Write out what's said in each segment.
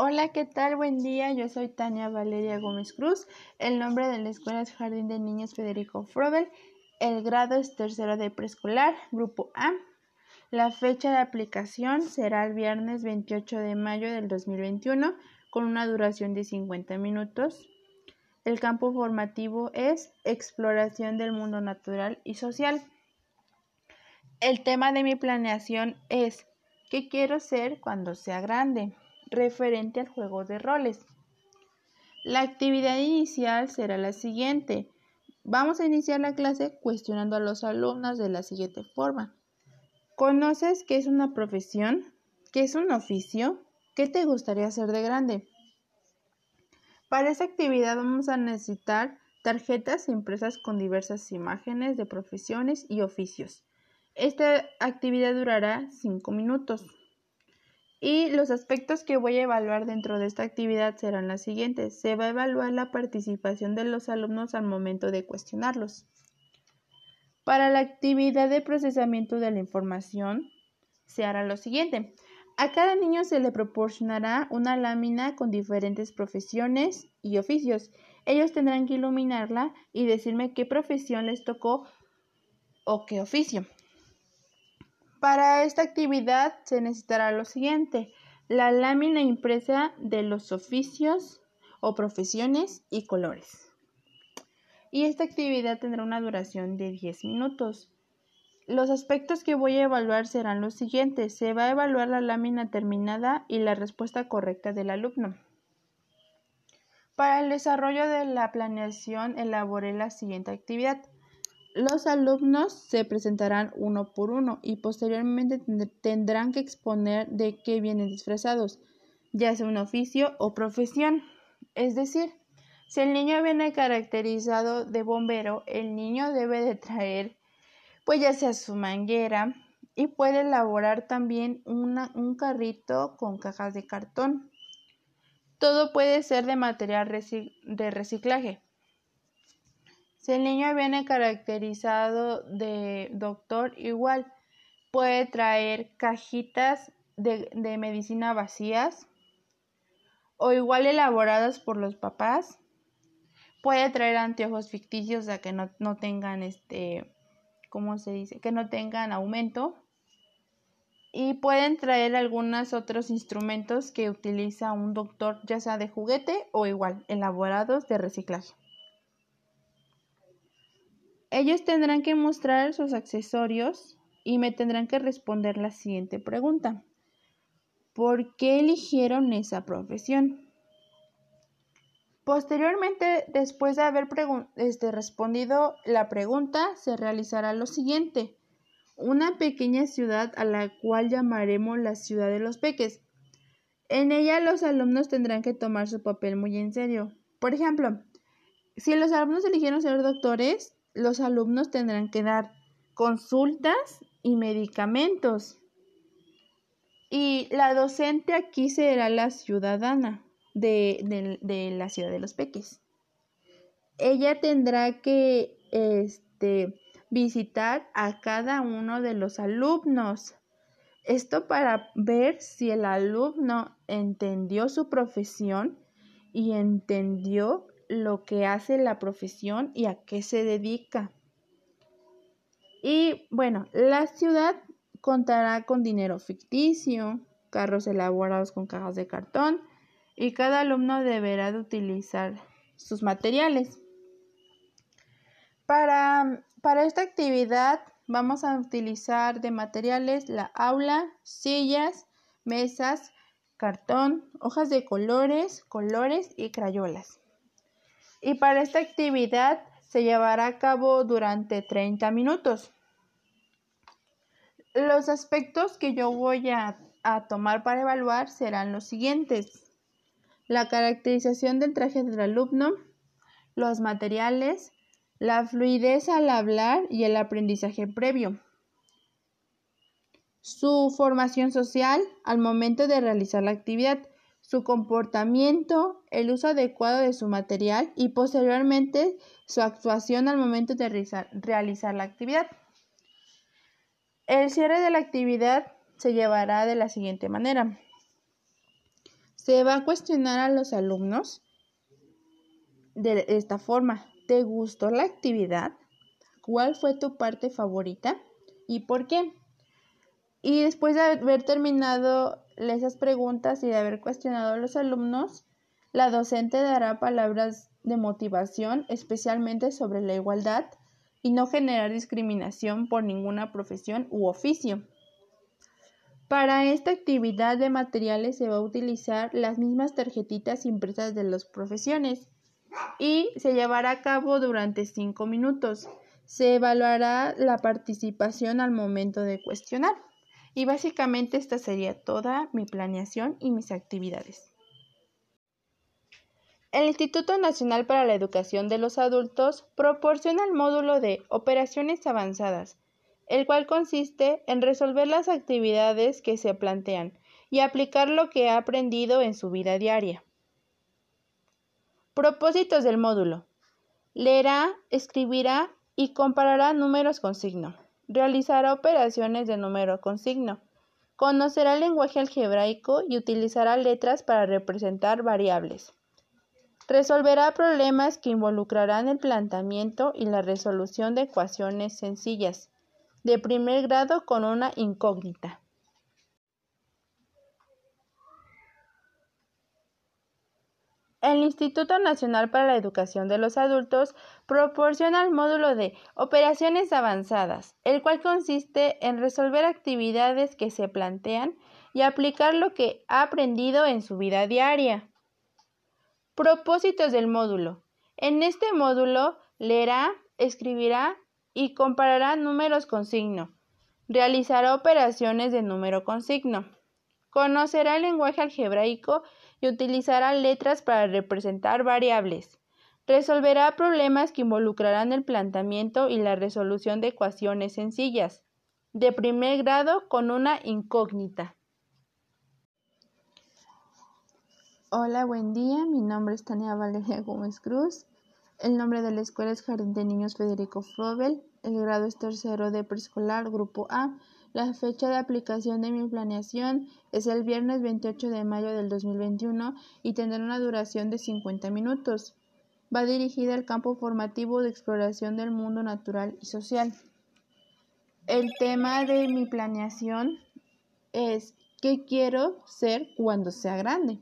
Hola, ¿qué tal? Buen día. Yo soy Tania Valeria Gómez Cruz. El nombre de la escuela es Jardín de Niños Federico Frobel. El grado es tercero de preescolar, grupo A. La fecha de aplicación será el viernes 28 de mayo del 2021 con una duración de 50 minutos. El campo formativo es exploración del mundo natural y social. El tema de mi planeación es ¿qué quiero ser cuando sea grande? Referente al juego de roles. La actividad inicial será la siguiente. Vamos a iniciar la clase cuestionando a los alumnos de la siguiente forma. ¿Conoces qué es una profesión? ¿Qué es un oficio? ¿Qué te gustaría hacer de grande? Para esta actividad vamos a necesitar tarjetas impresas con diversas imágenes de profesiones y oficios. Esta actividad durará 5 minutos. Y los aspectos que voy a evaluar dentro de esta actividad serán las siguientes. Se va a evaluar la participación de los alumnos al momento de cuestionarlos. Para la actividad de procesamiento de la información, se hará lo siguiente. A cada niño se le proporcionará una lámina con diferentes profesiones y oficios. Ellos tendrán que iluminarla y decirme qué profesión les tocó o qué oficio. Para esta actividad se necesitará lo siguiente, la lámina impresa de los oficios o profesiones y colores. Y esta actividad tendrá una duración de 10 minutos. Los aspectos que voy a evaluar serán los siguientes. Se va a evaluar la lámina terminada y la respuesta correcta del alumno. Para el desarrollo de la planeación elaboré la siguiente actividad. Los alumnos se presentarán uno por uno y posteriormente tendrán que exponer de qué vienen disfrazados, ya sea un oficio o profesión. Es decir, si el niño viene caracterizado de bombero, el niño debe de traer pues ya sea su manguera y puede elaborar también un carrito con cajas de cartón. Todo puede ser de material de reciclaje. Si el niño viene caracterizado de doctor, igual puede traer cajitas de, medicina vacías o igual elaboradas por los papás. Puede traer anteojos ficticios, o sea, que no, no tengan este, ¿cómo se dice? Que no tengan aumento. Y pueden traer algunos otros instrumentos que utiliza un doctor, ya sea de juguete o igual, elaborados de reciclaje. Ellos tendrán que mostrar sus accesorios y me tendrán que responder la siguiente pregunta. ¿Por qué eligieron esa profesión? Posteriormente, después de haber este, respondido la pregunta, se realizará lo siguiente. Una pequeña ciudad a la cual llamaremos la ciudad de los peques. En ella los alumnos tendrán que tomar su papel muy en serio. Por ejemplo, si los alumnos eligieron ser doctores, los alumnos tendrán que dar consultas y medicamentos. Y la docente aquí será la ciudadana de, la ciudad de los peques. Ella tendrá que este, visitar a cada uno de los alumnos. Esto para ver si el alumno entendió su profesión y entendió lo que hace la profesión y a qué se dedica. Y bueno, la ciudad contará con dinero ficticio, carros elaborados con cajas de cartón y cada alumno deberá de utilizar sus materiales. Para, para esta actividad vamos a utilizar de materiales la aula, sillas, mesas, cartón, hojas de colores, colores y crayolas y para esta actividad se llevará a cabo durante 30 minutos. Los aspectos que yo voy a, tomar para evaluar serán los siguientes. La caracterización del traje del alumno, los materiales, la fluidez al hablar y el aprendizaje previo. Su formación social al momento de realizar la actividad su comportamiento, el uso adecuado de su material y posteriormente su actuación al momento de realizar, la actividad. El cierre de la actividad se llevará de la siguiente manera. Se va a cuestionar a los alumnos de esta forma. ¿Te gustó la actividad? ¿Cuál fue tu parte favorita? ¿Y por qué? Y después de haber terminado esas preguntas y de haber cuestionado a los alumnos, la docente dará palabras de motivación, especialmente sobre la igualdad y no generar discriminación por ninguna profesión u oficio. Para esta actividad de materiales se va a utilizar las mismas tarjetitas impresas de las profesiones y se llevará a cabo durante cinco minutos. Se evaluará la participación al momento de cuestionar. Y básicamente esta sería toda mi planeación y mis actividades. El Instituto Nacional para la Educación de los Adultos proporciona el módulo de Operaciones Avanzadas, el cual consiste en resolver las actividades que se plantean y aplicar lo que ha aprendido en su vida diaria. Propósitos del módulo. Leerá, escribirá y comparará números con signo. Realizará operaciones de número con signo. Conocerá el lenguaje algebraico y utilizará letras para representar variables. Resolverá problemas que involucrarán el planteamiento y la resolución de ecuaciones sencillas de primer grado con una incógnita. El Instituto Nacional para la Educación de los Adultos proporciona el módulo de Operaciones Avanzadas, el cual consiste en resolver actividades que se plantean y aplicar lo que ha aprendido en su vida diaria. Propósitos del módulo. En este módulo leerá, escribirá y comparará números con signo. Realizará operaciones de número con signo. Conocerá el lenguaje algebraico y utilizará letras para representar variables. Resolverá problemas que involucrarán el planteamiento y la resolución de ecuaciones sencillas de primer grado con una incógnita. Hola, buen día. Mi nombre es Tania Valeria Gómez Cruz. El nombre de la escuela es Jardín de Niños Federico Frobel. El grado es tercero de preescolar, grupo A. La fecha de aplicación de mi planeación es el viernes 28 de mayo del 2021 y tendrá una duración de 50 minutos. Va dirigida al campo formativo de exploración del mundo natural y social. El tema de mi planeación es ¿qué quiero ser cuando sea grande?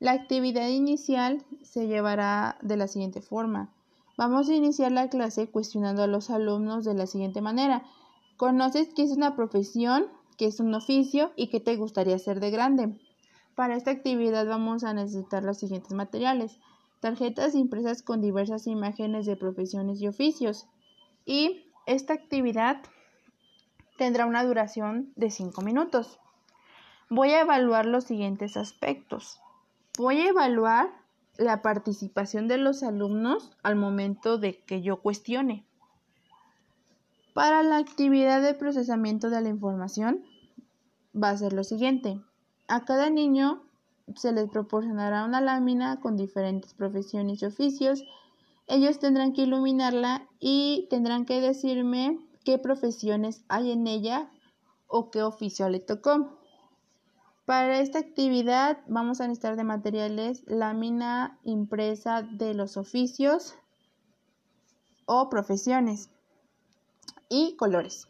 La actividad inicial se llevará de la siguiente forma. Vamos a iniciar la clase cuestionando a los alumnos de la siguiente manera. ¿Conoces qué es una profesión, qué es un oficio y qué te gustaría hacer de grande? Para esta actividad vamos a necesitar los siguientes materiales. Tarjetas impresas con diversas imágenes de profesiones y oficios. Y esta actividad tendrá una duración de 5 minutos. Voy a evaluar los siguientes aspectos. Voy a evaluar la participación de los alumnos al momento de que yo cuestione. Para la actividad de procesamiento de la información va a ser lo siguiente. A cada niño se les proporcionará una lámina con diferentes profesiones y oficios. Ellos tendrán que iluminarla y tendrán que decirme qué profesiones hay en ella o qué oficio le tocó. Para esta actividad vamos a necesitar de materiales lámina impresa de los oficios o profesiones y colores.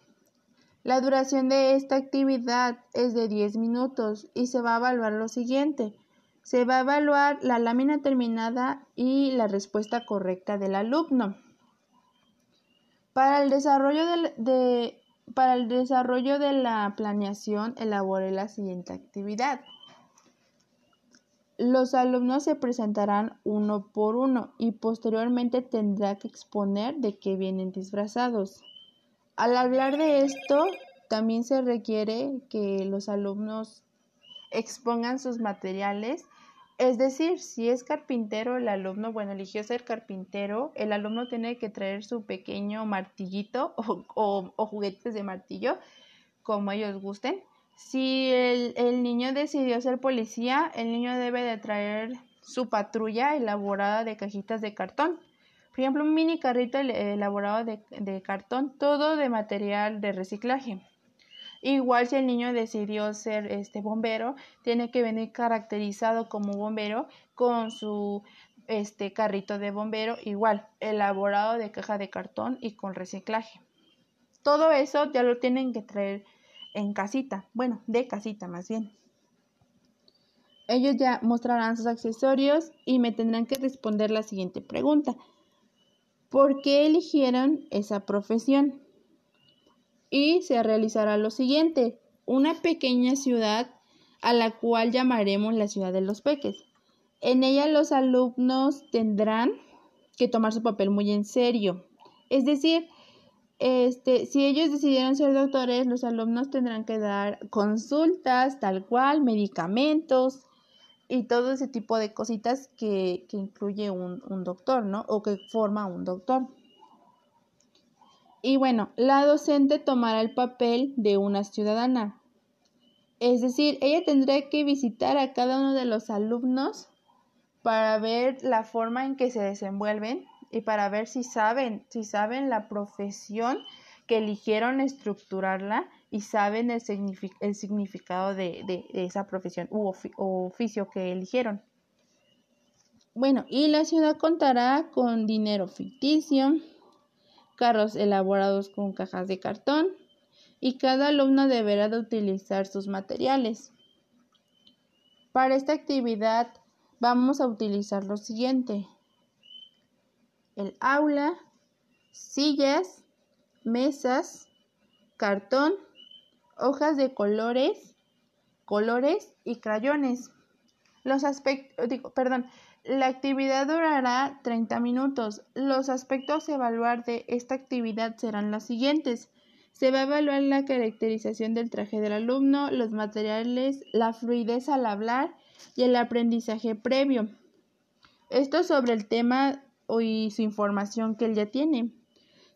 La duración de esta actividad es de 10 minutos y se va a evaluar lo siguiente. Se va a evaluar la lámina terminada y la respuesta correcta del alumno. Para el desarrollo de, para el desarrollo de la planeación, elaboré la siguiente actividad. Los alumnos se presentarán uno por uno y posteriormente tendrá que exponer de qué vienen disfrazados. Al hablar de esto, también se requiere que los alumnos expongan sus materiales es decir, si es carpintero el alumno, bueno, eligió ser carpintero, el alumno tiene que traer su pequeño martillito o, juguetes de martillo, como ellos gusten. Si el, el, niño decidió ser policía, el niño debe de traer su patrulla elaborada de cajitas de cartón. Por ejemplo, un mini carrito elaborado de, de cartón, todo de material de reciclaje. Igual si el niño decidió ser este bombero, tiene que venir caracterizado como bombero con su este carrito de bombero igual, elaborado de caja de cartón y con reciclaje. Todo eso ya lo tienen que traer en casita, bueno, de casita más bien. Ellos ya mostrarán sus accesorios y me tendrán que responder la siguiente pregunta. ¿Por qué eligieron esa profesión? Y se realizará lo siguiente, una pequeña ciudad a la cual llamaremos la ciudad de los peques. En ella los alumnos tendrán que tomar su papel muy en serio. Es decir, este, si ellos decidieron ser doctores, los alumnos tendrán que dar consultas, tal cual, medicamentos y todo ese tipo de cositas que, incluye un, un doctor, ¿no? O que forma un doctor. Y bueno, la docente tomará el papel de una ciudadana. Es decir, ella tendrá que visitar a cada uno de los alumnos para ver la forma en que se desenvuelven y para ver si saben, si saben la profesión que eligieron estructurarla y saben el, significado de, esa profesión u oficio que eligieron. Bueno, y la ciudad contará con dinero ficticio, carros elaborados con cajas de cartón y cada alumno deberá de utilizar sus materiales. Para esta actividad vamos a utilizar lo siguiente. El aula, sillas, mesas, cartón, hojas de colores, colores y crayones. Los perdón, la actividad durará 30 minutos. Los aspectos a evaluar de esta actividad serán los siguientes. Se va a evaluar la caracterización del traje del alumno, los materiales, la fluidez al hablar y el aprendizaje previo. Esto sobre el tema y su información que él ya tiene.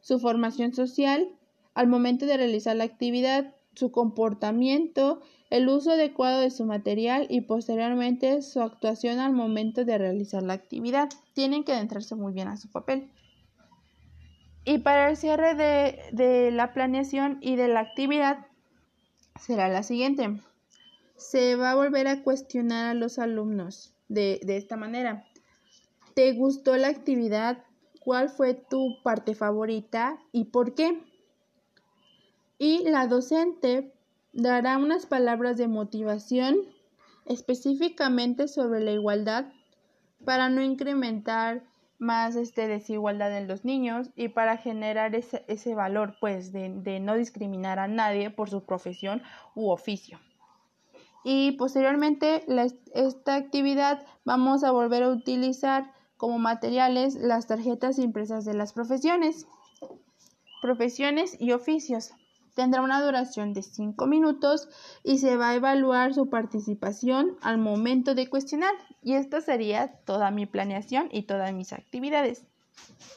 Su formación social al momento de realizar la actividad, su comportamiento, el uso adecuado de su material y posteriormente su actuación al momento de realizar la actividad. Tienen que adentrarse muy bien a su papel. Y para el cierre de, la planeación y de la actividad será la siguiente. Se va a volver a cuestionar a los alumnos de, de esta manera. ¿Te gustó la actividad? ¿Cuál fue tu parte favorita y por qué? Y la docente dará unas palabras de motivación específicamente sobre la igualdad para no incrementar más este, desigualdad en los niños y para generar ese, ese valor pues de, de, no discriminar a nadie por su profesión u oficio. Y posteriormente esta actividad vamos a volver a utilizar como materiales las tarjetas impresas de las profesiones, profesiones y oficios Tendrá una duración de 5 minutos y se va a evaluar su participación al momento de cuestionar. Y esta sería toda mi planeación y todas mis actividades.